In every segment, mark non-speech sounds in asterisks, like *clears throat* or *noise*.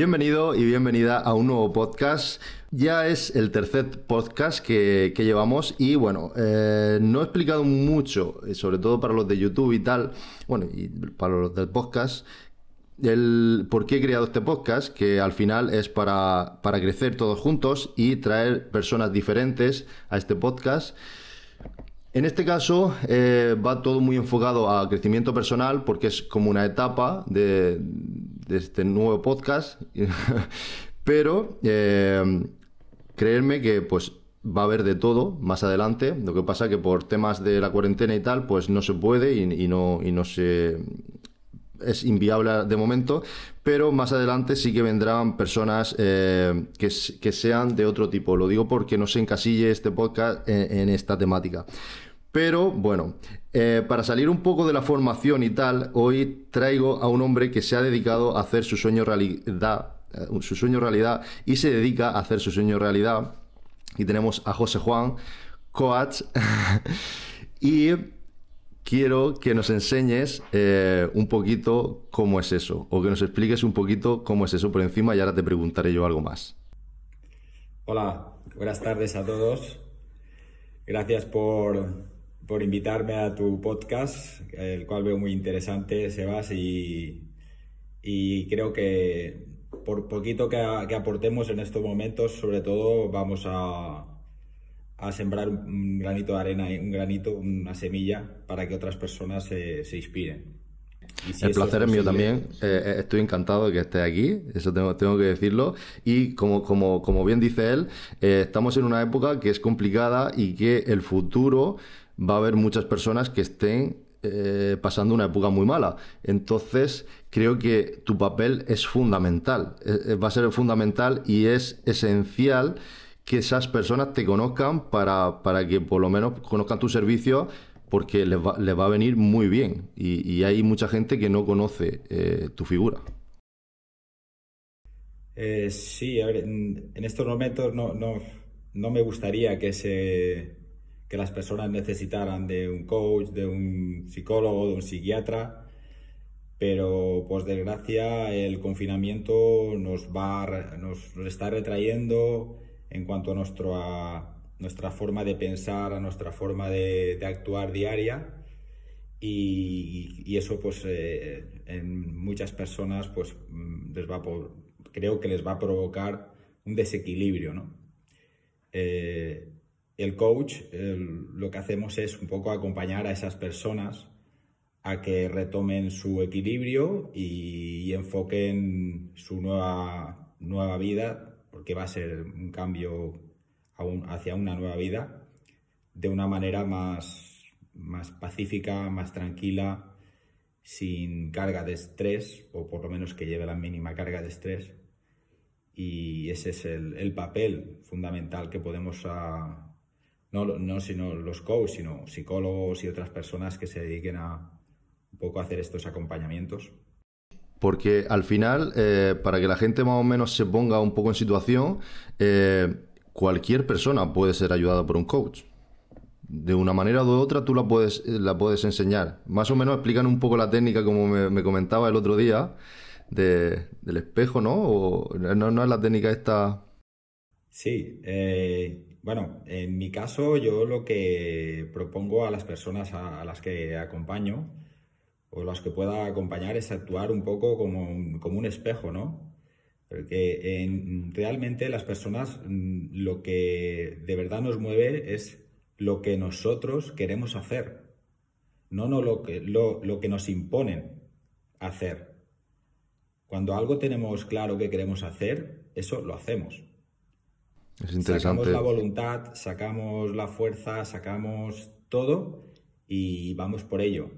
Bienvenido y bienvenida a un nuevo podcast. Ya es el tercer podcast que, llevamos y bueno, eh, no he explicado mucho, eh, sobre todo para los de YouTube y tal, bueno, y para los del podcast, el por qué he creado este podcast, que al final es para, para crecer todos juntos y traer personas diferentes a este podcast. En este caso eh, va todo muy enfocado a crecimiento personal porque es como una etapa de, este nuevo podcast, *laughs* pero eh, creerme que pues va a haber de todo más adelante. Lo que pasa que por temas de la cuarentena y tal, pues no se puede y, no, y no se es inviable de momento, pero más adelante sí que vendrán personas eh, que, sean de otro tipo. Lo digo porque no se encasille este podcast en, esta temática. Pero bueno, eh, para salir un poco de la formación y tal, hoy traigo a un hombre que se ha dedicado a hacer su sueño realidad, eh, su sueño realidad y se dedica a hacer su sueño realidad. Y tenemos a José Juan, coach, *laughs* y quiero que nos enseñes eh, un poquito cómo es eso, o que nos expliques un poquito cómo es eso por encima y ahora te preguntaré yo algo más. Hola, buenas tardes a todos. Gracias por, por invitarme a tu podcast, el cual veo muy interesante, Sebas, y, y creo que por poquito que, que aportemos en estos momentos, sobre todo vamos a, a sembrar un granito de arena, un granito, una semilla para que otras personas se, inspiren. el placer es, mío también. Eh, eh, estoy encantado de que esté aquí, eso tengo, tengo que decirlo. Y como, como, como bien dice él, eh, estamos en una época que es complicada y que el futuro va a haber muchas personas que estén pasando una época muy mala. Entonces, creo que tu papel es fundamental. va a ser fundamental y es esencial que esas personas te conozcan para, que por lo menos conozcan tu servicio porque les va, va a venir muy bien y, hay mucha gente que no conoce eh, tu figura. Eh, sí, a ver, en, estos momentos no, no, me gustaría que, se, que las personas necesitaran de un coach, de un psicólogo, de un psiquiatra, pero por desgracia el confinamiento nos, va, nos, está retrayendo en cuanto a nuestra forma de pensar, a nuestra forma de, actuar diaria. Y, eso, pues, eh, en muchas personas, pues, mm, les va por, creo que les va a provocar un desequilibrio, ¿no? Eh, el coach, lo que hacemos es un poco acompañar a esas personas a que retomen su equilibrio y, y enfoquen su nueva, nueva vida porque va a ser un cambio hacia una nueva vida de una manera más, más pacífica, más tranquila, sin carga de estrés, o por lo menos que lleve la mínima carga de estrés. Y ese es el, papel fundamental que podemos, no, no sino los coaches, sino psicólogos y otras personas que se dediquen a un poco a hacer estos acompañamientos. Porque al final, eh, para que la gente más o menos se ponga un poco en situación, eh, cualquier persona puede ser ayudada por un coach. De una manera u otra tú la puedes, la puedes enseñar. Más o menos explican un poco la técnica, como me, comentaba el otro día, del espejo, ¿no? O, ¿no? es la técnica esta? Sí, eh, bueno, en mi caso yo lo que propongo a las personas a las que acompaño o las que pueda acompañar es actuar un poco como, un espejo, ¿no? Porque realmente las personas mm, lo que de verdad nos mueve es lo que nosotros queremos hacer, no, no lo, que, lo, que nos imponen hacer. Cuando algo tenemos claro que queremos hacer, eso lo hacemos. Es interesante. Sacamos la voluntad, sacamos la fuerza, sacamos todo y vamos por ello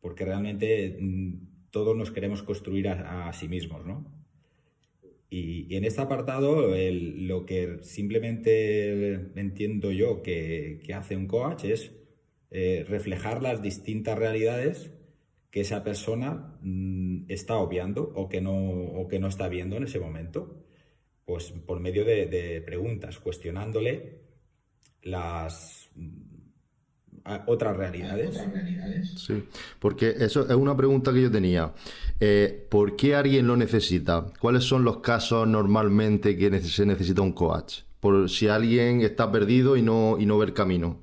porque realmente mm, todos nos queremos construir a, sí mismos, ¿no? Y, en este apartado, lo que simplemente entiendo yo que, hace un coach es eh, reflejar las distintas realidades que esa persona mm, está obviando o que, no, o que no está viendo en ese momento. Pues por medio de, de preguntas, cuestionándole las otras realidades. Sí, porque eso es una pregunta que yo tenía. Eh, ¿Por qué alguien lo necesita? ¿Cuáles son los casos normalmente que se necesita un coach? Por si alguien está perdido y no, y no ve el camino.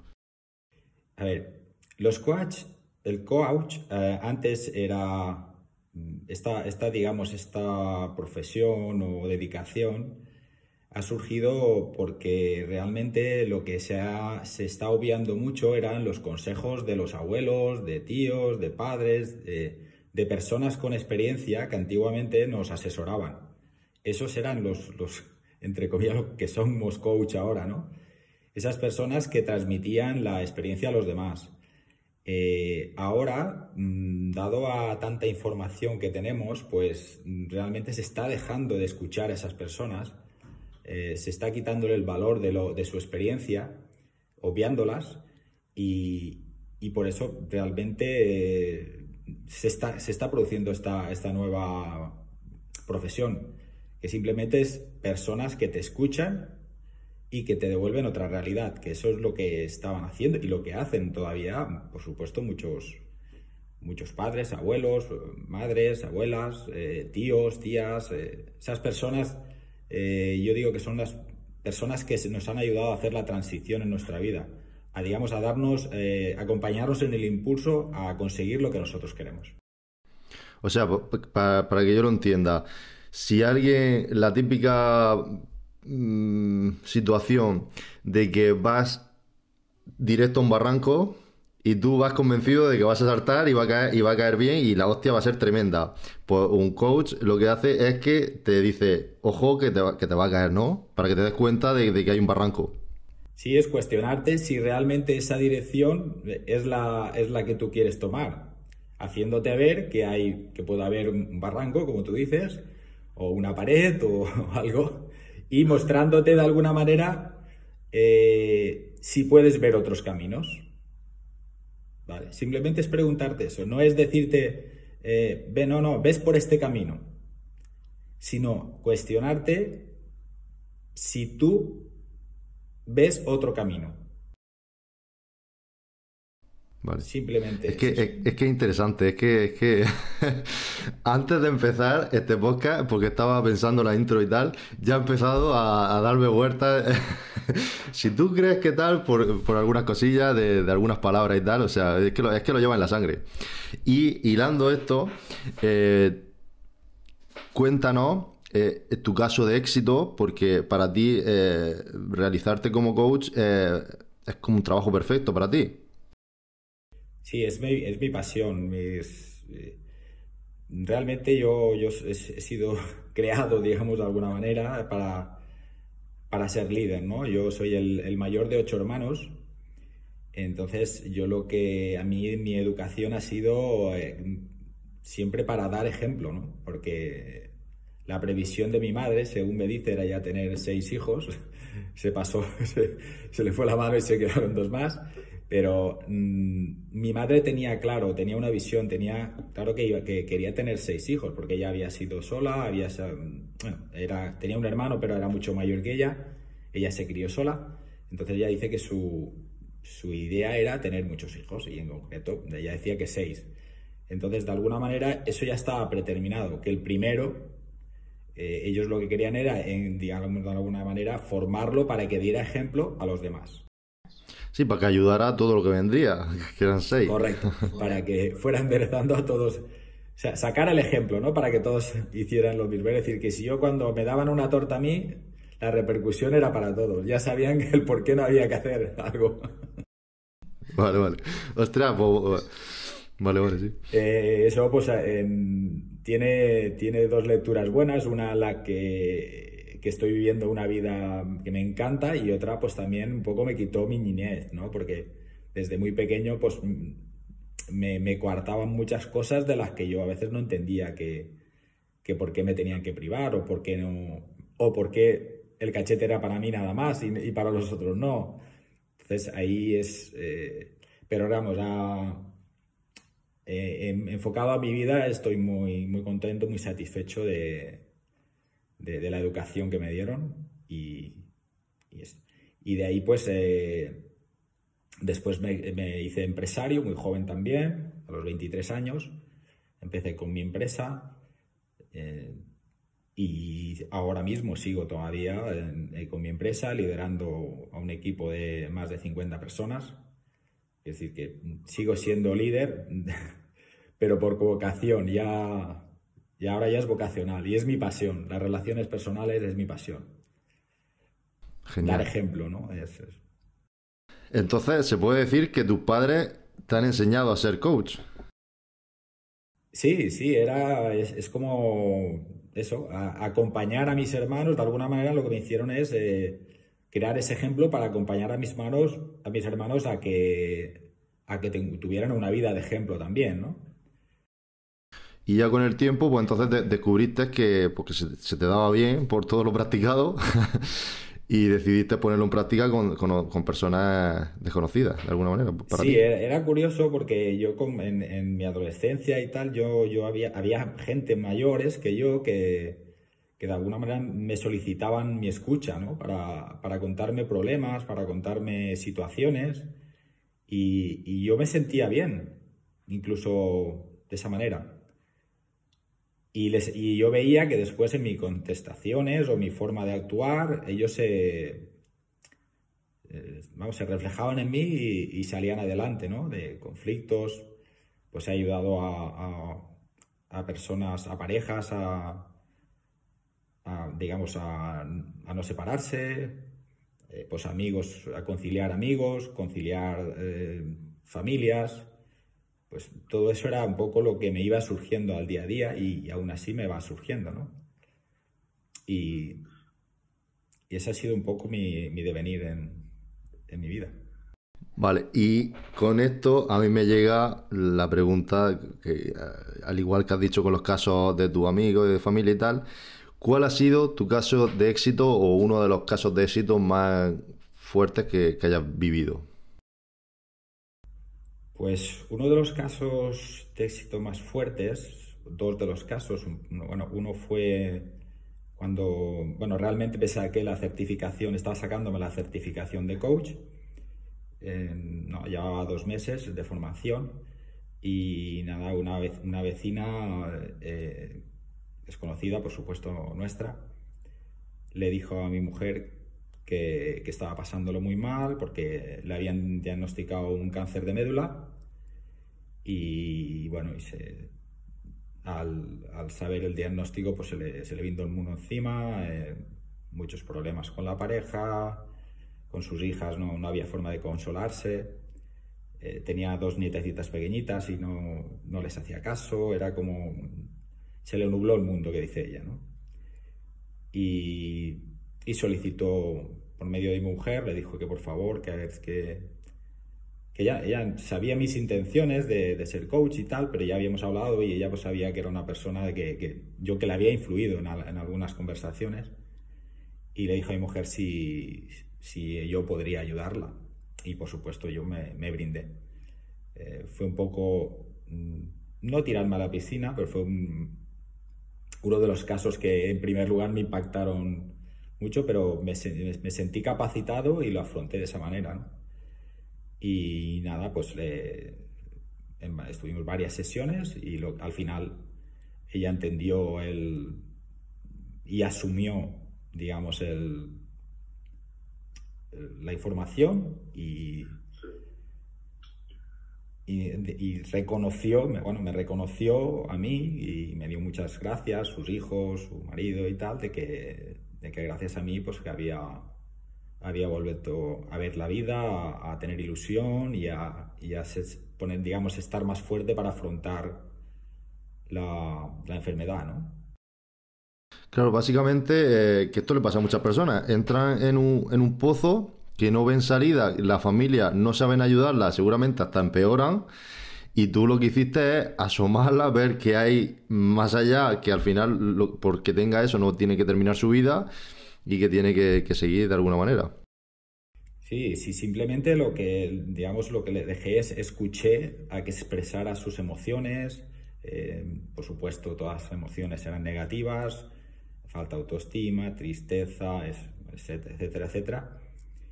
A ver, los coach, el coach eh, antes era esta, esta, digamos, esta profesión o dedicación ha surgido porque realmente lo que se, se está obviando mucho eran los consejos de los abuelos, de tíos, de padres, de, personas con experiencia que antiguamente nos asesoraban. Esos eran los, los entre comillas, que somos coach ahora, ¿no? Esas personas que transmitían la experiencia a los demás. Eh, ahora, mm, dado a tanta información que tenemos, pues mm, realmente se está dejando de escuchar a esas personas eh, se está quitándole el valor de, su experiencia, obviándolas, y, por eso realmente eh, se, está, produciendo esta nueva profesión, que simplemente es personas que te escuchan y que te devuelven otra realidad, que eso es lo que estaban haciendo y lo que hacen todavía, por supuesto, muchos, muchos padres, abuelos, madres, abuelas, eh, tíos, tías, esas personas eh, yo digo que son las personas que nos han ayudado a hacer la transición en nuestra vida, a digamos a darnos, eh, acompañarnos en el impulso a conseguir lo que nosotros queremos. O sea, para, que yo lo entienda, si alguien, la típica mm, situación de que vas directo a un barranco, y tú vas convencido de que vas a saltar y va a caer, bien y la hostia va a ser tremenda. Pues un coach lo que hace es que te dice, ojo que te, que te va a caer, ¿no? Para que te des cuenta de, que hay un barranco. Sí, es cuestionarte si realmente esa dirección es la, es la que tú quieres tomar, haciéndote ver que hay, que puede haber un barranco, como tú dices, o una pared o *laughs* algo, y mostrándote de alguna manera eh, si puedes ver otros caminos. Simplemente es preguntarte eso, no es decirte, eh, ve, no, no, ves por este camino, sino cuestionarte si tú ves otro camino. Simplemente. Es que es, que interesante, es que, es que *laughs* antes de empezar este podcast, porque estaba pensando la intro y tal, ya he empezado a, darme vueltas. *laughs* si tú crees que tal, por, algunas cosillas de, algunas palabras y tal, o sea, es que lo, es que lo lleva en la sangre. Y hilando esto, eh, cuéntanos eh, tu caso de éxito, porque para ti eh, realizarte como coach es como un trabajo perfecto para ti. Sí, es mi, es mi pasión. Eh, realmente yo, yo he, sido *laughs* creado, digamos, de alguna manera para, para ser líder, ¿no? Yo soy el, mayor de ocho hermanos, entonces yo lo que a mí mi educación ha sido eh, siempre para dar ejemplo, ¿no? Porque la previsión de mi madre, según me dice, era ya tener seis hijos. *laughs* Se pasó, *laughs* se le fue la mano y se quedaron dos más. Pero mm, mi madre tenía claro, tenía una visión, tenía claro que, que quería tener seis hijos, porque ella había sido sola, había, era, tenía un hermano, pero era mucho mayor que ella, ella se crió sola, entonces ella dice que su, su idea era tener muchos hijos, y en concreto ella decía que seis. Entonces, de alguna manera, eso ya estaba preterminado, que el primero, eh, ellos lo que querían era, en, digamos de alguna manera, formarlo para que diera ejemplo a los demás. Sí, para que ayudara a todo lo que vendría, *laughs* que eran seis. Correcto, *laughs* para que fuera enderezando a todos. O sea, sacar el ejemplo, ¿no? Para que todos hicieran lo mismo. Es decir, que si yo cuando me daban una torta a mí, la repercusión era para todos. Ya sabían *laughs* el por qué no había que hacer algo. Vale, vale. Ostras, pues... Vale, vale, sí. Eh, eso, pues, tiene, tiene dos lecturas buenas. Una, la que que estoy viviendo una vida que me encanta y otra pues también un poco me quitó mi niñez, ¿no? Porque desde muy pequeño pues me, me coartaban muchas cosas de las que yo a veces no entendía que, que por qué me tenían que privar o por qué no, o por qué el cachete era para mí nada más y, para los otros no. Entonces ahí es, eh, pero vamos, eh, enfocado a mi vida estoy muy, muy contento, muy satisfecho de, de, la educación que me dieron y, y, de ahí pues eh, Después me, hice empresario, muy joven también, a los 23 años. Empecé con mi empresa eh, y ahora mismo sigo todavía eh, con mi empresa liderando a un equipo de más de 50 personas. Es decir, que sigo siendo líder, *laughs* pero por vocación, ya, ya ahora ya es vocacional y es mi pasión. Las relaciones personales es mi pasión. Dar ejemplo, ¿no? es. Entonces, ¿se puede decir que tus padres te han enseñado a ser coach? Sí, sí, era, es, como eso, acompañar a mis hermanos, de alguna manera lo que me hicieron es eh, crear ese ejemplo para acompañar a mis hermanos, a mis hermanos a que, a que tuvieran una vida de ejemplo también, ¿no? Y ya con el tiempo, pues entonces descubriste que porque se, se, te daba bien por todo lo practicado *laughs* y decidiste ponerlo en práctica con, con, personas desconocidas, de alguna manera. sí, era curioso porque yo en, en, mi adolescencia y tal, yo, yo había, había gente mayores que yo que, que de alguna manera me solicitaban mi escucha, ¿no? Para, para contarme problemas, para contarme situaciones y, y yo me sentía bien, incluso de esa manera. Y, yo veía que después en mis contestaciones o mi forma de actuar, ellos se, eh, vamos, se reflejaban en mí y, salían adelante, ¿no? De conflictos, pues he ayudado a, personas, a parejas, a, digamos, a, no separarse, eh, pues amigos, a conciliar amigos, conciliar eh, familias, pues todo eso era un poco lo que me iba surgiendo al día a día y, aún así me va surgiendo, ¿no? Y, ese ha sido un poco mi, devenir en, mi vida. Vale, y con esto a mí me llega la pregunta, que eh, al igual que has dicho con los casos de tu amigo y de familia y tal, ¿cuál ha sido tu caso de éxito o uno de los casos de éxito más fuertes que hayas vivido? Pues uno de los casos de éxito más fuertes, dos de los casos, bueno, uno fue cuando, bueno, realmente pese a que la certificación, estaba sacándome la certificación de coach, no, llevaba dos meses de formación y nada, una, vez, una vecina eh, desconocida, por supuesto nuestra, le dijo a mi mujer que, estaba pasándolo muy mal porque le habían diagnosticado un cáncer de médula y bueno, y al, saber el diagnóstico pues se le, se le vino el mundo encima, eh, muchos problemas con la pareja, con sus hijas no, no había forma de consolarse, eh, tenía dos nietecitas pequeñitas y no, no les hacía caso, era como... se le nubló el mundo, que dice ella, ¿no? Y y solicitó por medio de mi mujer, le dijo que por favor, que, que, que ella, ella, sabía mis intenciones de, ser coach y tal, pero ya habíamos hablado y ella pues sabía que era una persona de que, yo que le había influido en, algunas conversaciones y le dijo a mi mujer si, si yo podría ayudarla y por supuesto yo me, me brindé. Eh, fue un poco, mm, no tirarme a la piscina, pero fue uno de los casos que en primer lugar me impactaron mucho, pero me, sentí capacitado y lo afronté de esa manera. Y nada, pues estuvimos varias sesiones y al final ella entendió el, y asumió, digamos, el, la información y, y, reconoció, bueno, me reconoció a mí y me dio muchas gracias, sus hijos, su marido y tal, de que de que gracias a mí pues que había, había vuelto a ver la vida, a, tener ilusión y a, y a poner, digamos, estar más fuerte para afrontar la, enfermedad, ¿no? Claro, básicamente eh, que esto le pasa a muchas personas. Entran en un, en un pozo que no ven salida, la familia no saben ayudarla, seguramente hasta empeoran. Y tú lo que hiciste es asomarla, ver que hay más allá, que al final, porque tenga eso, no tiene que terminar su vida y que tiene que, seguir de alguna manera. Sí, sí, simplemente lo que, digamos, lo que le dejé es escuché a que expresara sus emociones. Eh, por supuesto, todas las emociones eran negativas, falta de autoestima, tristeza, etcétera, etcétera.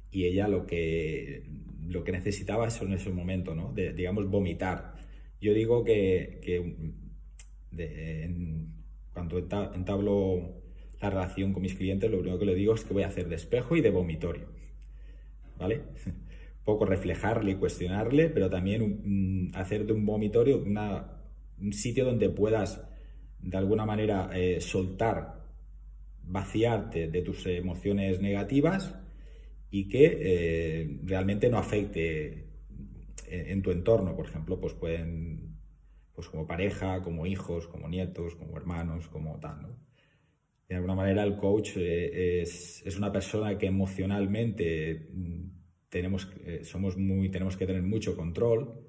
Y ella lo que lo que necesitaba eso en ese momento, ¿no? Digamos, vomitar. Yo digo que, cuando entablo la relación con mis clientes, lo único que le digo es que voy a hacer de espejo y de vomitorio. ¿Vale? *laughs* Poco reflejarle y cuestionarle, pero también hacer de un vomitorio un sitio donde puedas de alguna manera eh, soltar, vaciarte de tus emociones negativas y que eh, realmente no afecte en, tu entorno, por ejemplo, pues pueden, pues como pareja, como hijos, como nietos, como hermanos, como tal, ¿no? De alguna manera el coach eh, es, es, una persona que emocionalmente mm, tenemos, somos muy, tenemos que tener mucho control,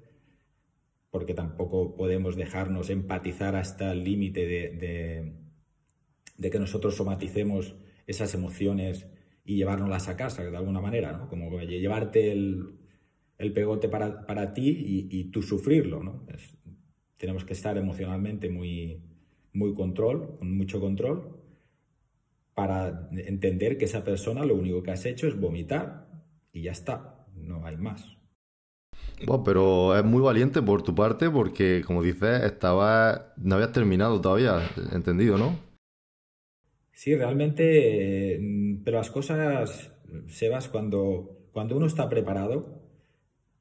porque tampoco podemos dejarnos empatizar hasta el límite de, de, que nosotros somaticemos esas emociones y llevárnoslas a casa, de alguna manera, ¿no? Como llevarte el, el pegote para, para ti y, tú sufrirlo, ¿no? tenemos que estar emocionalmente muy, muy control, con mucho control, para entender que esa persona lo único que has hecho es vomitar y ya está, no hay más pero es muy valiente por tu parte porque, como dices, estaba, no habías terminado todavía, entendido, ¿no? Sí, realmente, mm, pero las cosas, Sebas, cuando, cuando uno está preparado,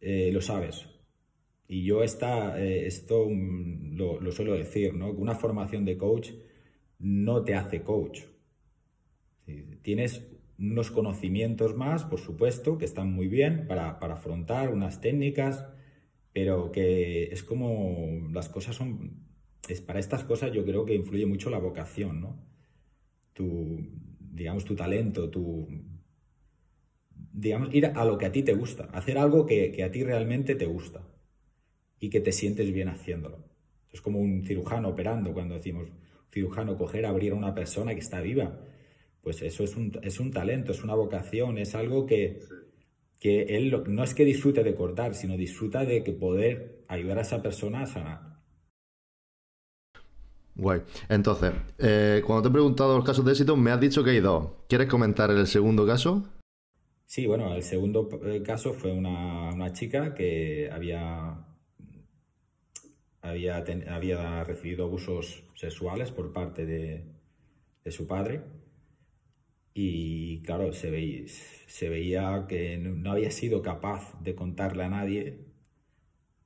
eh, lo sabes. Y yo esta, eh, esto mm, lo, lo, suelo decir, ¿no? Una formación de coach no te hace coach. Tienes unos conocimientos más, por supuesto, que están muy bien para, afrontar unas técnicas, pero que es como las cosas son, es para estas cosas yo creo que influye mucho la vocación, ¿no? Tu, digamos, tu talento, tu, digamos, ir a lo que a ti te gusta, hacer algo que, que a ti realmente te gusta y que te sientes bien haciéndolo. Es como un cirujano operando, cuando decimos cirujano coger, abrir a una persona que está viva pues eso es un, es un talento, es una vocación, es algo que, que él no es que disfrute de cortar, sino disfruta de que poder ayudar a esa persona a sanar. Guay. Entonces, eh, cuando te he preguntado los casos de éxito, me has dicho que hay dos. ¿Quieres comentar el segundo caso? Sí, bueno, el segundo eh, caso fue una, chica que había, había, había, recibido abusos sexuales por parte de, de su padre y claro, se veía, se veía que no había sido capaz de contarle a nadie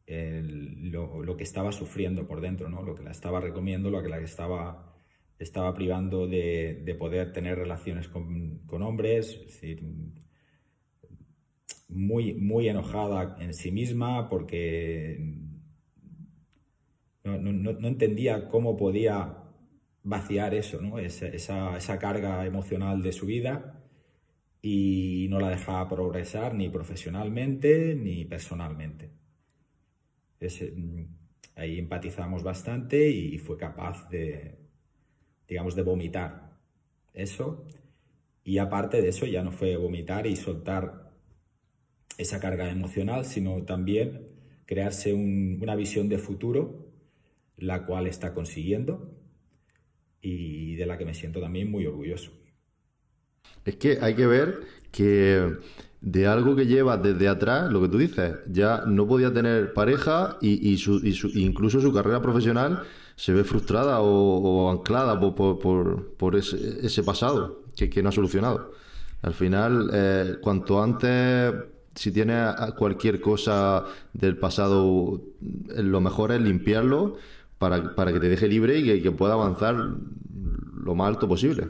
lo, que estaba sufriendo por dentro, ¿no? lo que la estaba recomiendo, lo que la estaba, estaba privando de, poder tener relaciones con, hombres, es decir, muy, muy enojada en sí misma porque no entendía cómo podía vaciar eso, ¿no? esa, esa, carga emocional de su vida y no la dejaba progresar ni profesionalmente ni personalmente. Mm, ahí empatizamos bastante y fue capaz de, digamos, de vomitar eso. Y aparte de eso ya no fue vomitar y soltar esa carga emocional, sino también crearse una visión de futuro, la cual está consiguiendo y de la que me siento también muy orgulloso. Es que hay que ver que de algo que lleva desde atrás, lo que tú dices, ya no podía tener pareja y, incluso su carrera profesional se ve frustrada o, anclada por, ese, pasado que, no ha solucionado. Al final, eh, cuanto antes, si tienes cualquier cosa del pasado, lo mejor es limpiarlo para, para que te deje libre y que, pueda avanzar lo más alto posible.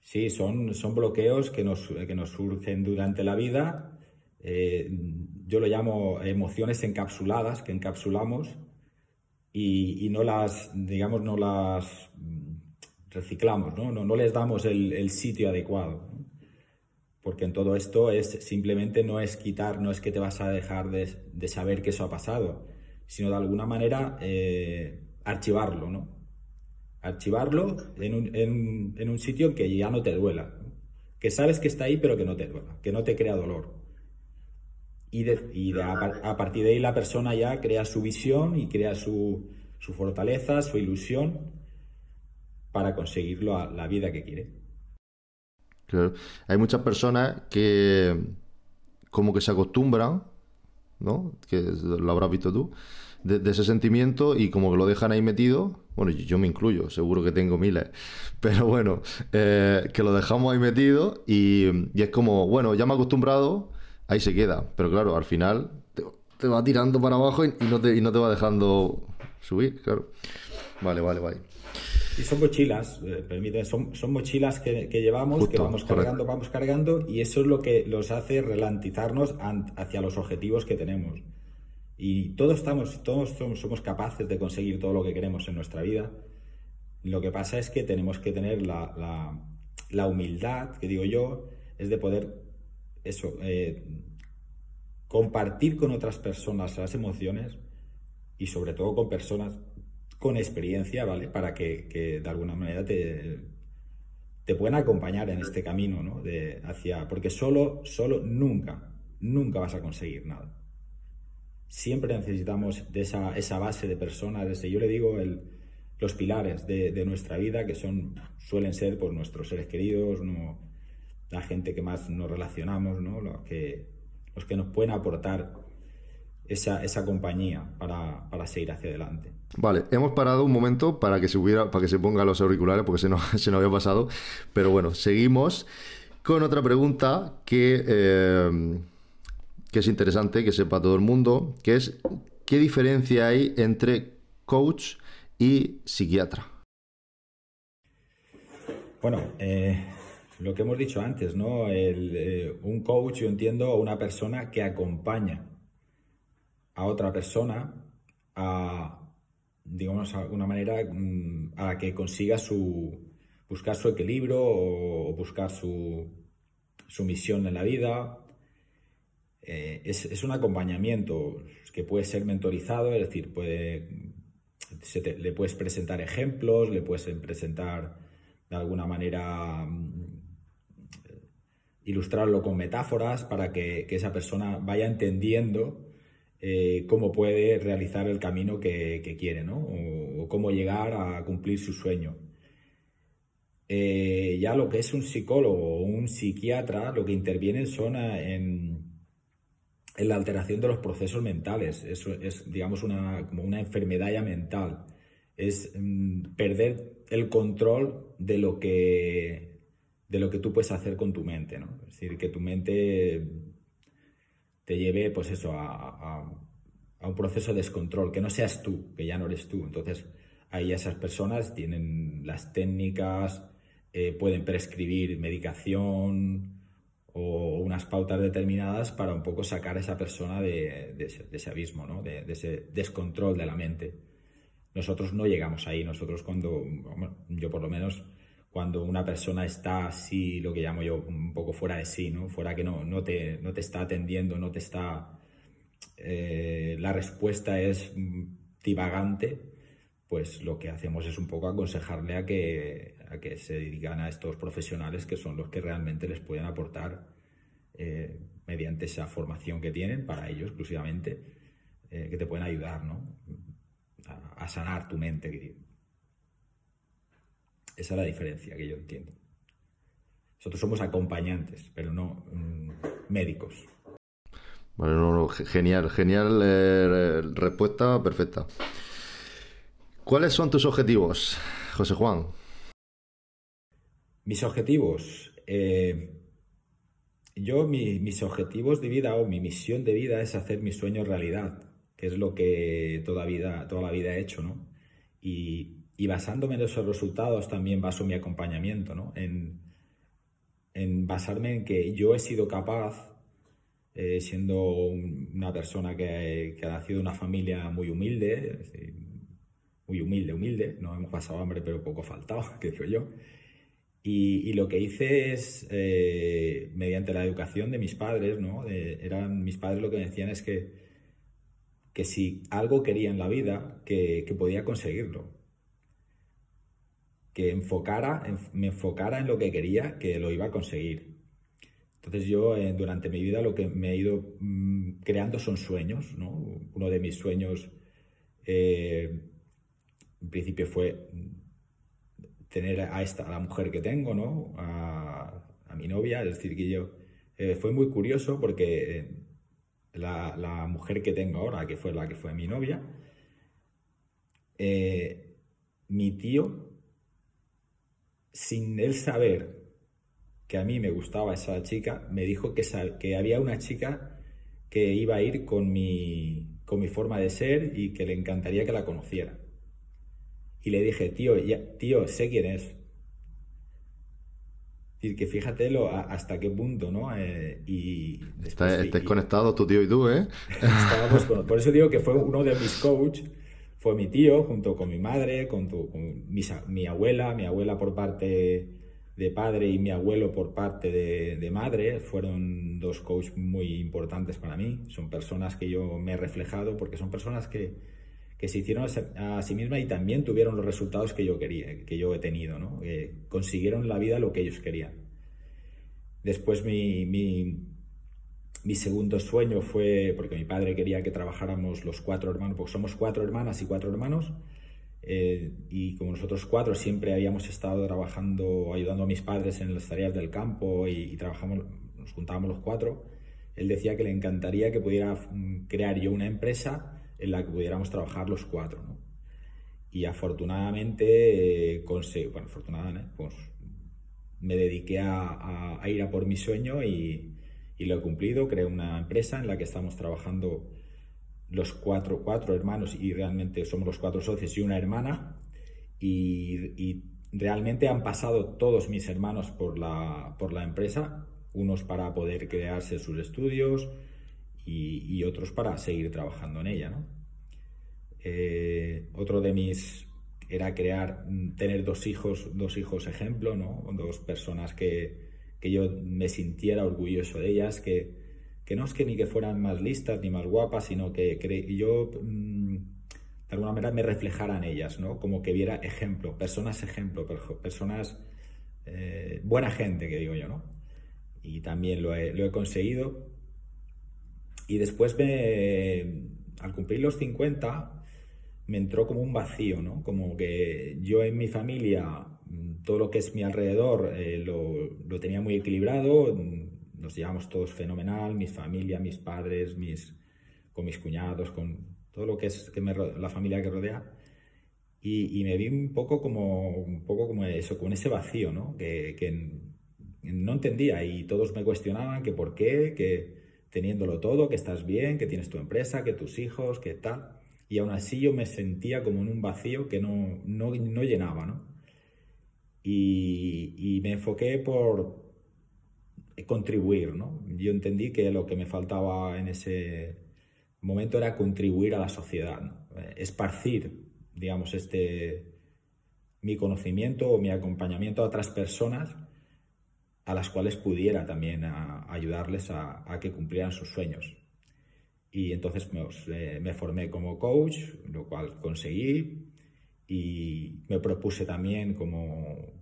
Sí, son, son bloqueos que nos, que nos surgen durante la vida. Eh, yo lo llamo emociones encapsuladas, que encapsulamos y, no las, digamos, no las reciclamos, no, no, les damos el, sitio adecuado. Porque en todo esto es simplemente no es quitar, no es que te vas a dejar de, saber que eso ha pasado, sino de alguna manera eh, archivarlo, ¿no? Archivarlo en un, en, en sitio que ya no te duela, que sabes que está ahí pero que no te duela, que no te crea dolor. Y, y a, partir de ahí la persona ya crea su visión y crea su, su fortaleza, su ilusión para conseguir la vida que quiere. Claro. Hay muchas personas que como que se acostumbran, ¿no? Que lo habrás visto tú, de, ese sentimiento y como que lo dejan ahí metido. Bueno, yo, me incluyo, seguro que tengo miles, *laughs* pero bueno, eh, que lo dejamos ahí metido y, es como, bueno, ya me he acostumbrado, ahí se queda. Pero claro, al final te, va tirando para abajo y, no te, y no te va dejando subir, claro. Vale, vale, vale. Y son mochilas, eh, son, son, mochilas que, llevamos, que vamos cargando, vamos cargando, y eso es lo que los hace relantizarnos hacia los objetivos que tenemos. Y todos, estamos, todos somos, capaces de conseguir todo lo que queremos en nuestra vida. Lo que pasa es que tenemos que tener la, la, humildad, que digo yo, es de poder eso, eh, compartir con otras personas las emociones y sobre todo con personas con experiencia, ¿vale? Para que, de alguna manera te, te puedan acompañar en este camino, ¿no? De hacia, porque solo, solo nunca, nunca vas a conseguir nada. Siempre necesitamos de esa, esa base de personas, desde, yo le digo, el, los pilares de, de, nuestra vida, que son, suelen ser pues, nuestros seres queridos, ¿no? la gente que más nos relacionamos, ¿no? los, que, los que nos pueden aportar esa, esa compañía para, para, seguir hacia adelante. Vale, hemos parado un momento para que se hubiera, para que se ponga los auriculares porque se nos, *laughs* se nos había pasado. Pero bueno, seguimos con otra pregunta que, eh, que es interesante, que sepa todo el mundo, que es ¿qué diferencia hay entre coach y psiquiatra? Bueno, eh, lo que hemos dicho antes, ¿no? Eh, un coach, yo entiendo, una persona que acompaña a otra persona a, digamos, alguna manera mm, a que consiga su, buscar su equilibrio o, buscar su, su, misión en la vida. Eh, es, un acompañamiento que puede ser mentorizado, es decir, le puedes presentar ejemplos, le puedes presentar de alguna manera mm, ilustrarlo con metáforas para que esa persona vaya entendiendo eh, cómo puede realizar el camino que, quiere, ¿no? O, cómo llegar a cumplir su sueño. Eh, ya lo que es un psicólogo o un psiquiatra, lo que intervienen son en, la alteración de los procesos mentales. Eso es, digamos, una, como una enfermedad ya mental. Es mm, perder el control de lo que de lo que tú puedes hacer con tu mente, ¿no? Es decir, que tu mente te lleve, pues eso, a, un proceso de descontrol, que no seas tú, que ya no eres tú. Entonces, ahí esas personas tienen las técnicas, eh, pueden prescribir medicación o unas pautas determinadas para un poco sacar a esa persona de, ese, abismo, ¿no? de, ese descontrol de la mente. Nosotros no llegamos ahí, nosotros cuando, yo por lo menos, cuando una persona está así, lo que llamo yo, un poco fuera de sí, ¿no? Fuera que no, no, te, no te está atendiendo, no te está... Eh, la respuesta es divagante, pues lo que hacemos es un poco aconsejarle a que, a que se dedican a estos profesionales que son los que realmente les pueden aportar eh, mediante esa formación que tienen para ellos exclusivamente, eh, que te pueden ayudar ¿no? a, a sanar tu mente, esa es la diferencia que yo entiendo. Nosotros somos acompañantes, pero no mm, médicos. Bueno, genial, genial eh, respuesta perfecta. ¿Cuáles son tus objetivos, José Juan? Mis objetivos. Eh, yo, mis objetivos de vida o mi misión de vida es hacer mis sueños realidad, que es lo que toda, vida, toda la vida he hecho, ¿no? Y y basándome en esos resultados también baso mi acompañamiento, ¿no? En, basarme en que yo he sido capaz, eh, siendo una persona que, ha nacido en una familia muy humilde, muy humilde, humilde, no hemos pasado hambre pero poco faltado, que digo yo, y, lo que hice es, eh, mediante la educación de mis padres, ¿no? eran mis padres lo que me decían es que, que si algo quería en la vida, que podía conseguirlo que enfocara, me enfocara en lo que quería, que lo iba a conseguir. Entonces yo eh, durante mi vida lo que me he ido mm, creando son sueños, ¿no? Uno de mis sueños eh, en principio fue tener a esta a la mujer que tengo, ¿no? A, mi novia, es decir, que yo eh, fue muy curioso porque la, la, mujer que tengo ahora, que fue la que fue mi novia, mi tío, sin él saber que a mí me gustaba esa chica, me dijo que, que había una chica que iba a ir con mi, con mi forma de ser y que le encantaría que la conociera. Y le dije, tío, tío, sé quién es. Y que fíjate hasta qué punto, ¿no? Eh, y Estáis conectados tu tío y tú, ¿eh? por eso digo que fue uno de mis coaches, mi tío, junto con mi madre, con, tu, mi, abuela, mi abuela por parte de padre y mi abuelo por parte de, madre, fueron dos coaches muy importantes para mí. Son personas que yo me he reflejado porque son personas que, que se hicieron a sí mismas y también tuvieron los resultados que yo quería, que yo he tenido, ¿no? consiguieron en la vida lo que ellos querían. Después mi, segundo sueño fue, porque mi padre quería que trabajáramos los cuatro hermanos, porque somos cuatro hermanas y cuatro hermanos, eh, y como nosotros cuatro siempre habíamos estado trabajando, ayudando a mis padres en las tareas del campo y, y trabajamos, nos juntábamos los cuatro, él decía que le encantaría que pudiera mm, crear yo una empresa en la que pudiéramos trabajar los cuatro. Y afortunadamente, eh, bueno, afortunadamente, pues me dediqué a, ir a por mi sueño y, lo he cumplido. Creé una empresa en la que estamos trabajando los cuatro, cuatro hermanos y realmente somos los cuatro socios y una hermana. Y, realmente han pasado todos mis hermanos por la, por la empresa, unos para poder crearse sus estudios, y, otros para seguir trabajando en ella. ¿no? Eh, otro de mis era crear, tener dos hijos, dos hijos ejemplo, ¿no? dos personas que, que yo me sintiera orgulloso de ellas, que, que, no es que ni que fueran más listas ni más guapas, sino que, yo mm, de alguna manera me reflejara en ellas, ¿no? como que viera ejemplo, personas ejemplo, personas, eh, buena gente, que digo yo, ¿no? Y también lo he, lo he conseguido y después, me, al cumplir los 50, me entró como un vacío, ¿no? Como que yo en mi familia, todo lo que es mi alrededor, eh, lo, tenía muy equilibrado, nos llevamos todos fenomenal, mi familia, mis padres, mis, con mis cuñados, con todo lo que es que la familia que rodea. Y, me vi un poco como, un poco como eso, con ese vacío, ¿no? Que, que no entendía y todos me cuestionaban que por qué, que teniéndolo todo, que estás bien, que tienes tu empresa, que tus hijos, que tal. Y aún así yo me sentía como en un vacío que no, no, no llenaba, ¿no? Y, y, me enfoqué por contribuir, ¿no? Yo entendí que lo que me faltaba en ese momento era contribuir a la sociedad, ¿no? esparcir, digamos, este mi conocimiento o mi acompañamiento a otras personas a las cuales pudiera también ayudarles a, que cumplieran sus sueños. Y entonces pues, eh, me formé como coach, lo cual conseguí, y me propuse también como,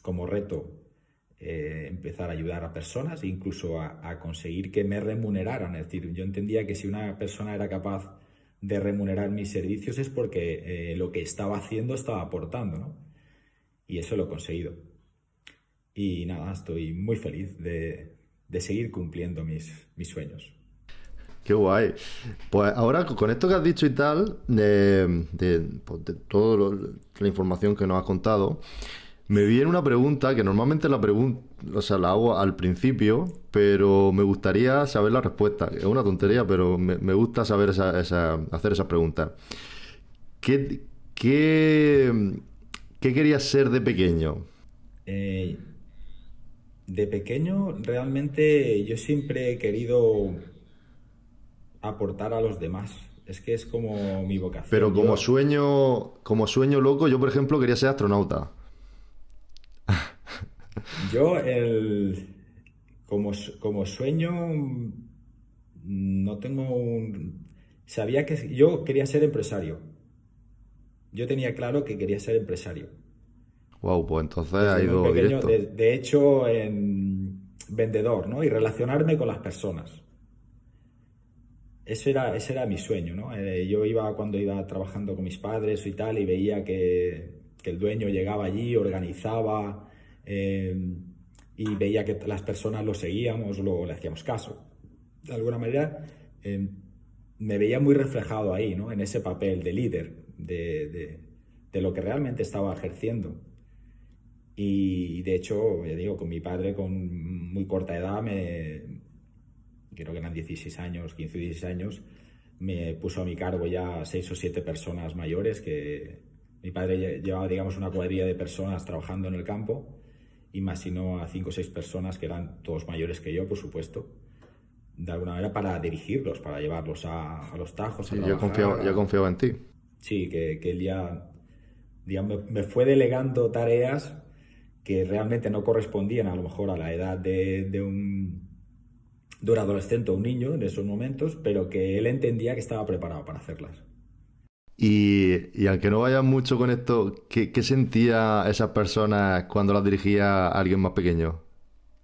como reto eh, empezar a ayudar a personas, incluso a, conseguir que me remuneraran. Es decir, yo entendía que si una persona era capaz de remunerar mis servicios es porque eh, lo que estaba haciendo estaba aportando, ¿no? Y eso lo he conseguido. Y nada, estoy muy feliz de, seguir cumpliendo mis, mis sueños. Qué guay. Pues ahora, con esto que has dicho y tal, de, de, pues toda la información que nos has contado, me viene una pregunta que normalmente la pregunta, o sea, la hago al principio, pero me gustaría saber la respuesta. Es una tontería, pero me, gusta saber esa, hacer esa pregunta. ¿Qué, qué, qué querías ser de pequeño? Eh, de pequeño realmente yo siempre he querido aportar a los demás. Es que es como mi vocación. Pero como sueño, como sueño loco, yo por ejemplo quería ser astronauta. Yo el como, como sueño no tengo un sabía que yo quería ser empresario. Yo tenía claro que quería ser empresario. Wow, pues entonces ha ido. De, hecho, en vendedor, ¿no? Y relacionarme con las personas. Eso era, ese era mi sueño, ¿no? Eh, yo iba cuando iba trabajando con mis padres y tal y veía que, el dueño llegaba allí, organizaba eh, y veía que las personas lo seguíamos, luego le hacíamos caso. De alguna manera em, me veía muy reflejado ahí, ¿no? En ese papel de líder, de, de, lo que realmente estaba ejerciendo. Y de hecho, ya digo, con mi padre con muy corta edad, me, creo que eran 16 años, 15 o 16 años, me puso a mi cargo ya seis o siete personas mayores que mi padre llevaba, digamos, una cuadrilla de personas trabajando en el campo y me asignó a cinco o seis personas que eran todos mayores que yo, por supuesto, de alguna manera para dirigirlos, para llevarlos a, los tajos. yo, confiaba, en ti. Sí, que, que él ya digamos, me fue delegando tareas que realmente no correspondían a lo mejor a la edad de un de un adolescente o un niño en esos momentos, pero que él entendía que estaba preparado para hacerlas. Y, aunque no vaya mucho con esto, ¿qué, sentía esas personas cuando las dirigía a alguien más pequeño?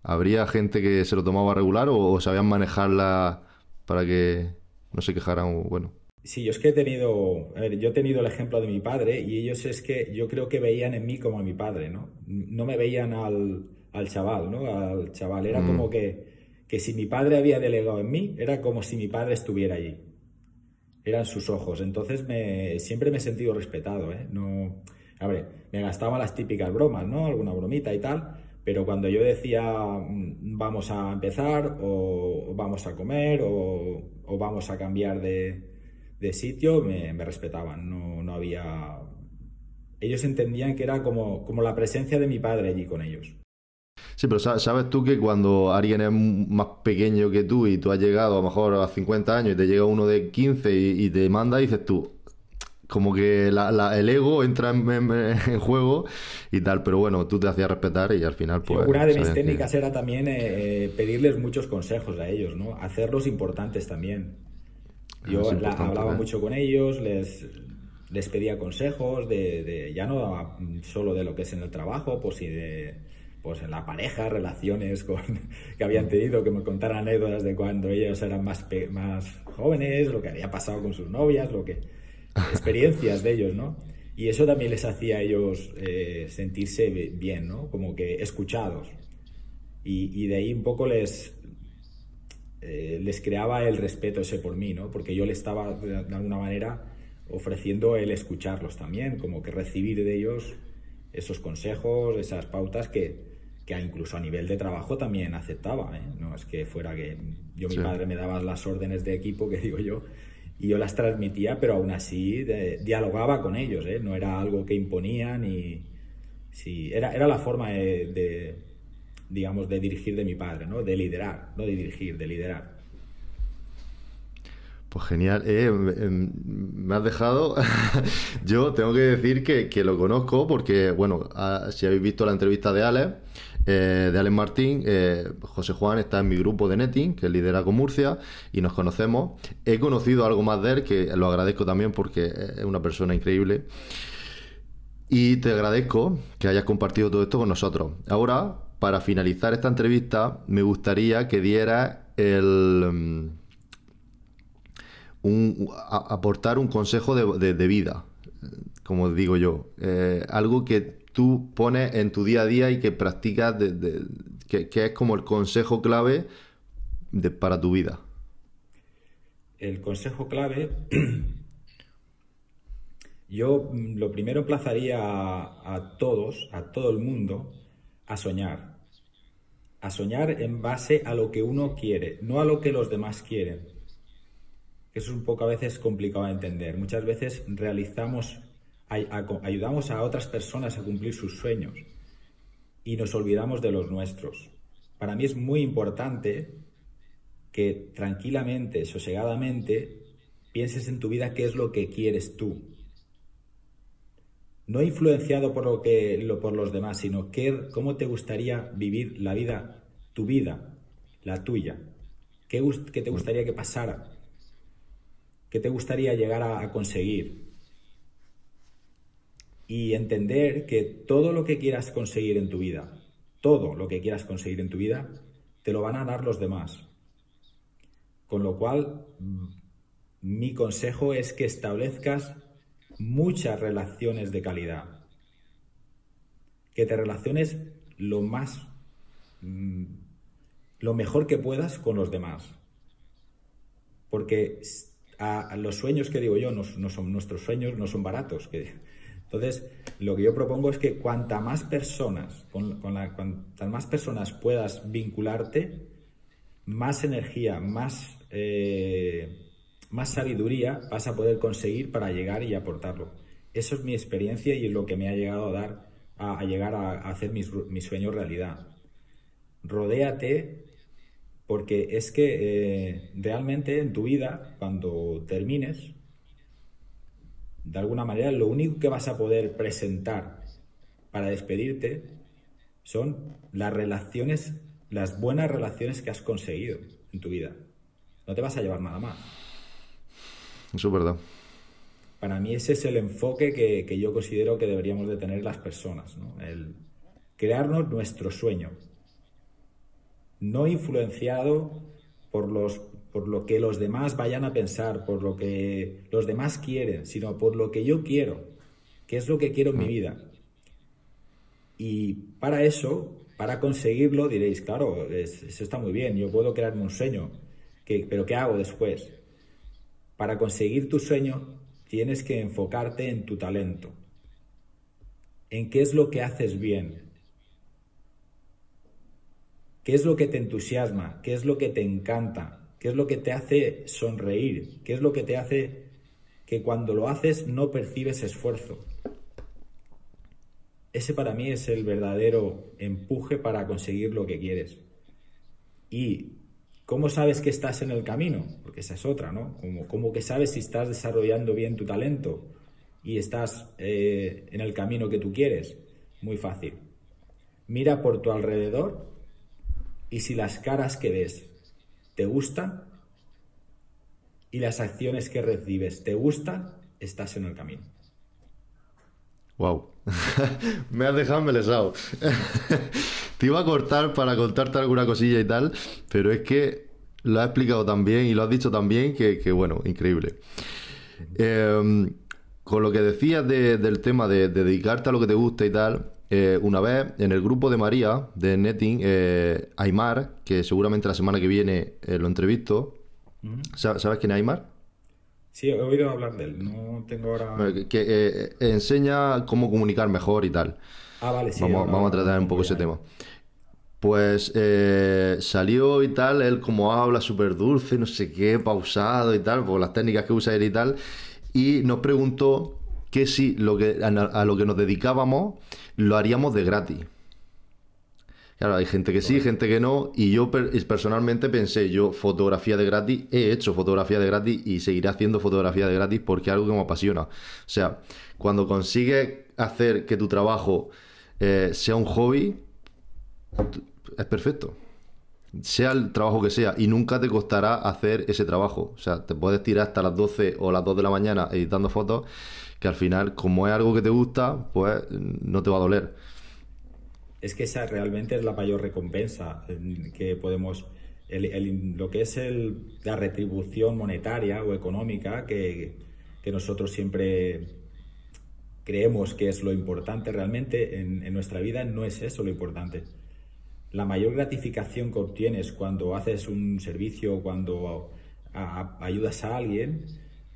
¿Habría gente que se lo tomaba regular o, sabían manejarla para que no se quejaran? Bueno. Sí, yo es que he tenido, a ver, yo he tenido el ejemplo de mi padre y ellos es que yo creo que veían en mí como a mi padre, ¿no? No me veían al, al chaval, ¿no? Al chaval, era mm. como que que si mi padre había delegado en mí, era como si mi padre estuviera allí. Eran sus ojos. Entonces me, siempre me he sentido respetado. ¿eh? No, a me gastaba las típicas bromas, ¿no? Alguna bromita y tal. Pero cuando yo decía mm, vamos a empezar, o vamos a comer, o, vamos a cambiar de, sitio, me, respetaban. No, no había. Ellos entendían que era como, como la presencia de mi padre allí con ellos. Sí, pero sabes tú que cuando alguien es más pequeño que tú y tú has llegado a lo mejor a 50 años y te llega uno de 15 y, te manda, dices tú, como que el ego entra en, juego y tal, pero bueno, tú te hacías respetar y al final pues... una de mis técnicas era también eh, eh, pedirles muchos consejos a ellos, ¿no? Hacerlos importantes también. Yo hablaba ¿eh? mucho con ellos, les, les pedía consejos de, de, ya no solo de lo que es en el trabajo, pues si de pues en la pareja, relaciones con, *laughs* que habían tenido, que me contaran anécdotas de cuando ellos eran más, más jóvenes, lo que había pasado con sus novias, lo que experiencias de ellos, ¿no? Y eso también les hacía a ellos eh, sentirse bien, ¿no? Como que escuchados. Y, de ahí un poco les, eh, les creaba el respeto ese por mí, ¿no? Porque yo le estaba de alguna manera ofreciendo el escucharlos también, como que recibir de ellos esos consejos, esas pautas que, que incluso a nivel de trabajo también aceptaba. ¿eh? No es que fuera que yo, mi padre me daba las órdenes de equipo, que *laughs* digo yo, y yo las transmitía, pero aún así dialogaba con ellos. ¿eh? No era algo que imponían y sí, era, era la forma de, digamos, de dirigir de mi padre, ¿no? De liderar, no de dirigir, de liderar. Pues genial. Eh, em, me has dejado. *laughs* Yo tengo que decir que, que, lo conozco porque, bueno, si habéis visto la entrevista de Alex, eh, de Alex Martín. Eh, José Juan está en mi grupo de netting, que lidera con Murcia, y nos conocemos. He conocido algo más de él, que lo agradezco también porque es una persona increíble. Y te agradezco que hayas compartido todo esto con nosotros. Ahora, para finalizar esta entrevista, me gustaría que dieras el... Mm, aportar un consejo de, vida, como digo yo. Eh, algo que tú pones en tu día a día y que practicas, que, es como el consejo clave para tu vida? El consejo clave, *clears throat* yo lo primero emplazaría a, todos, a todo el mundo, a soñar. A soñar en base a lo que uno quiere, no a lo que los demás quieren. Eso es un poco a veces complicado de entender. Muchas veces realizamos ayudamos a otras personas a cumplir sus sueños y nos olvidamos de los nuestros. Para mí es muy importante que tranquilamente, sosegadamente, pienses en tu vida qué es lo que quieres tú. No influenciado por lo que por los demás, sino qué, cómo te gustaría vivir la vida, tu vida, la tuya. ¿Qué, qué te gustaría que pasara? ¿Qué te gustaría llegar a conseguir? Y entender que todo lo que quieras conseguir en tu vida, todo lo que quieras conseguir en tu vida, te lo van a dar los demás. Con lo cual, mi consejo es que establezcas muchas relaciones de calidad. Que te relaciones lo más mm, lo mejor que puedas con los demás. Porque los sueños que digo yo, no, son nuestros sueños, no son baratos. Entonces, lo que yo propongo es que cuanta más personas, con, la, cuantas más personas puedas vincularte, más energía, más, eh, más sabiduría vas a poder conseguir para llegar y aportarlo. Eso es mi experiencia y es lo que me ha llegado a dar a, llegar a, hacer mis, mis, sueños realidad. Rodéate porque es que eh, realmente en tu vida, cuando termines, de alguna manera lo único que vas a poder presentar para despedirte son las relaciones, las buenas relaciones que has conseguido en tu vida. No te vas a llevar nada más. Eso es verdad. Para mí ese es el enfoque que, yo considero que deberíamos de tener las personas, el crearnos nuestro sueño, no influenciado por, los, por lo que los demás vayan a pensar, por lo que los demás quieren, sino por lo que yo quiero, que es lo que quiero en mi mm. vida. Y para eso, para conseguirlo, diréis, claro, eso está muy bien, yo puedo crearme un sueño, pero ¿qué hago después? Para conseguir tu sueño, tienes que enfocarte en tu talento, en qué es lo que haces bien, qué es lo que te entusiasma, qué es lo que te encanta, qué es lo que te hace sonreír, qué es lo que te hace que cuando lo haces no percibes esfuerzo. Ese para mí es el verdadero empuje para conseguir lo que quieres. Y ¿Cómo sabes que estás en el camino? Porque esa es otra, ¿no? Como, que sabes si estás desarrollando bien tu talento y estás eh, en el camino que tú quieres? Muy fácil. Mira por tu alrededor y si las caras que ves te gustan y las acciones que recibes te gustan, estás en el camino. Wow. *laughs* Me has dejado embelesado. *laughs* Te iba a cortar para contarte alguna cosilla y tal, pero es que lo has explicado también y lo has dicho también que, bueno, increíble. Em, con lo que decías del tema de, dedicarte a lo que te gusta y tal, eh, una vez en el grupo de María de Netting, eh, Aymar, que seguramente la semana que viene eh, lo entrevisto, ¿sabes quién es Aymar? Sí, he oído hablar de él, no tengo ahora... Que enseña cómo comunicar mejor y tal. Ah, vale, sí. Vamos, a tratar un poco ese tema. Pues eh, salió y tal, él como habla súper dulce, no sé qué, pausado y tal, por las técnicas que usa él y tal, y nos preguntó que si lo que, a, lo que nos dedicábamos lo haríamos de gratis. Claro, hay gente que sí, gente que no, y yo personalmente pensé, yo fotografía de gratis, he hecho fotografía de gratis y seguiré haciendo fotografía de gratis porque es algo que me apasiona. O sea, cuando consigues hacer que tu trabajo eh, sea un hobby, es perfecto. Sea el trabajo que sea, y nunca te costará hacer ese trabajo. O sea, te puedes tirar hasta las 12 o las 2 de la mañana editando fotos, que al final, como es algo que te gusta, pues no te va a doler es que esa realmente es la mayor recompensa que podemos, lo que es la retribución monetaria o económica que, nosotros siempre creemos que es lo importante realmente en, nuestra vida, no es eso lo importante. La mayor gratificación que obtienes cuando haces un servicio, cuando ayudas a alguien,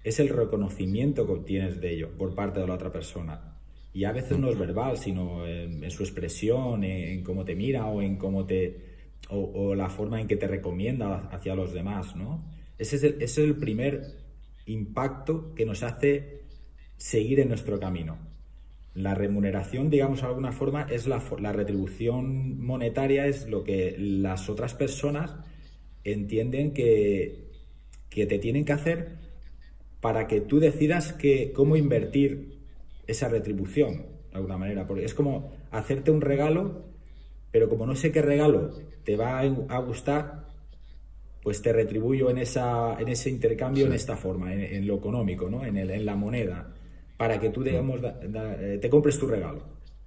es el reconocimiento que obtienes de ello por parte de la otra persona y a veces no es verbal, sino en, su expresión, en, cómo te mira o en cómo te o, la forma en que te recomienda hacia los demás, ¿no? Ese es, el, ese es el primer impacto que nos hace seguir en nuestro camino. La remuneración, digamos de alguna forma, es la, la retribución monetaria, es lo que las otras personas entienden que, que te tienen que hacer para que tú decidas que, cómo invertir esa retribución, de alguna manera. Porque es como hacerte un regalo, pero como no sé qué regalo te va a gustar, pues te retribuyo en, esa, en ese intercambio en esta forma, en, lo económico, ¿no? en, el, en la moneda, para que tú, digamos, eh, te compres tu regalo.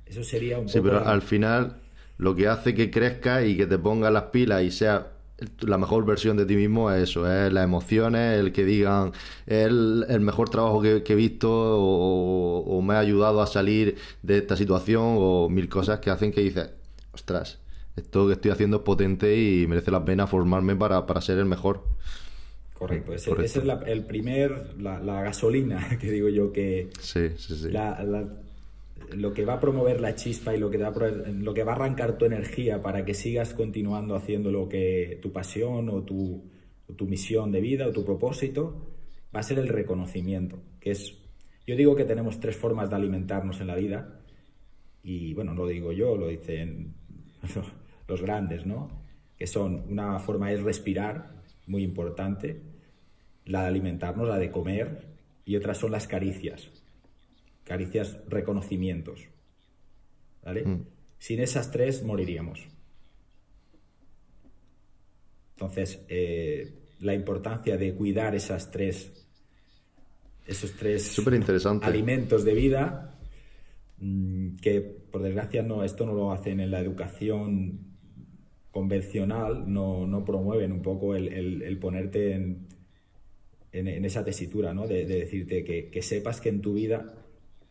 Eso sería un Sí, pero al final lo que hace que crezca y que te ponga las pilas y sea la mejor versión de ti mismo es eso, es las emociones, el que digan el, el mejor trabajo que, he visto o, me ha ayudado a salir de esta situación o mil cosas que hacen que dices, ostras, esto que estoy haciendo es potente y merece la pena formarme para, ser el mejor. Correcto, ese, es el primer, la, gasolina *laughs* que digo yo que... Sí, sí, sí. Lo que va a promover la chispa y lo que, va a, lo que va a arrancar tu energía para que sigas continuando haciendo lo que tu pasión o tu, tu misión de vida o tu propósito va a ser el reconocimiento, que es, yo digo que tenemos tres formas de alimentarnos en la vida y bueno, no lo digo yo, lo dicen *laughs* los grandes, ¿no? Que son, una forma es respirar, muy importante, la de alimentarnos, la de comer, y otras son las caricias, caricias, reconocimientos, ¿vale? Mm. Sin esas tres moriríamos. Entonces, eh, la importancia de cuidar esas tres, esos tres alimentos de vida, mm, que por desgracia no, esto no lo hacen en la educación convencional no, no promueven un poco el, ponerte en, en, esa tesitura, ¿no? de, decirte que, sepas que en tu vida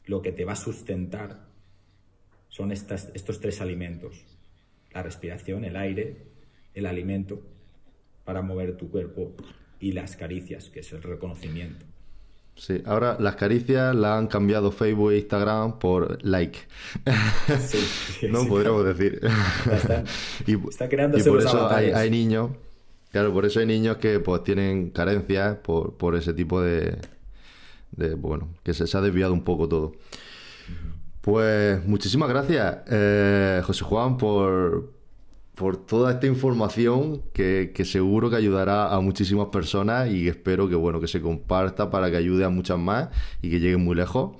lo que te va a sustentar son estas, estos tres alimentos, la respiración, el aire, el alimento, para mover tu cuerpo y las caricias, que es el reconocimiento. Sí, ahora las caricias la han cambiado Facebook e Instagram por like. *laughs* Sí, *laughs* no podríamos decir. y, está creando por eso hay, niños, claro, por eso hay niños que pues tienen carencias por, por ese tipo de, de, bueno, que se, ha desviado un poco todo. Pues muchísimas gracias, eh, José Juan, por, por toda esta información que, seguro que ayudará a muchísimas personas y espero que bueno que se comparta para que ayude a muchas más y que lleguen muy lejos.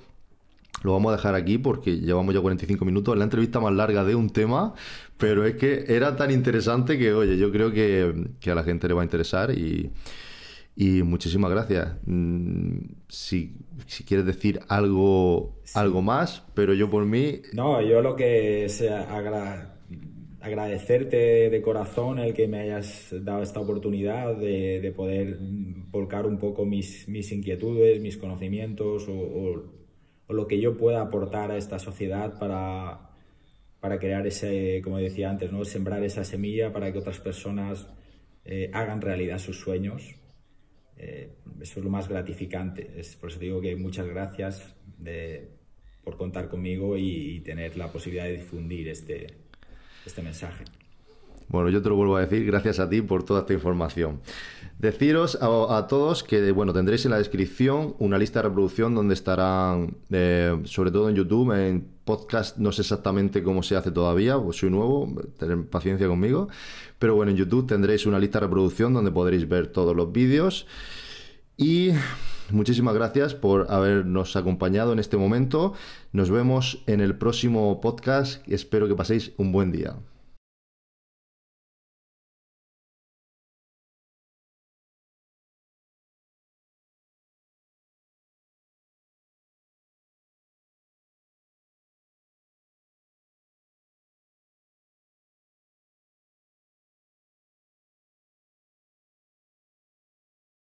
Lo vamos a dejar aquí porque llevamos ya 45 minutos, la entrevista más larga de un tema, pero es que era tan interesante que, oye, yo creo que, a la gente le va a interesar y, muchísimas gracias. Mm, si, si, quieres decir algo, algo más, pero yo por mí... No, yo lo que sea agradecerte de corazón el que me hayas dado esta oportunidad de, poder volcar un poco mis, mis inquietudes, mis conocimientos o, lo que yo pueda aportar a esta sociedad para, para crear ese, como decía antes, ¿no? sembrar esa semilla para que otras personas eh, hagan realidad sus sueños. Eh, eso es lo más gratificante. Es, por eso digo que muchas gracias por contar conmigo y tener la posibilidad de difundir este, este mensaje. Bueno, yo te lo vuelvo a decir, gracias a ti por toda esta información. Deciros a, todos que, bueno, tendréis en la descripción una lista de reproducción donde estarán, eh, sobre todo en YouTube, en podcast, no sé exactamente cómo se hace todavía, pues soy nuevo, tener paciencia conmigo, pero bueno, en YouTube tendréis una lista de reproducción donde podréis ver todos los vídeos y muchísimas gracias por habernos acompañado en este momento. Nos vemos en el próximo podcast. Espero que paséis un buen día.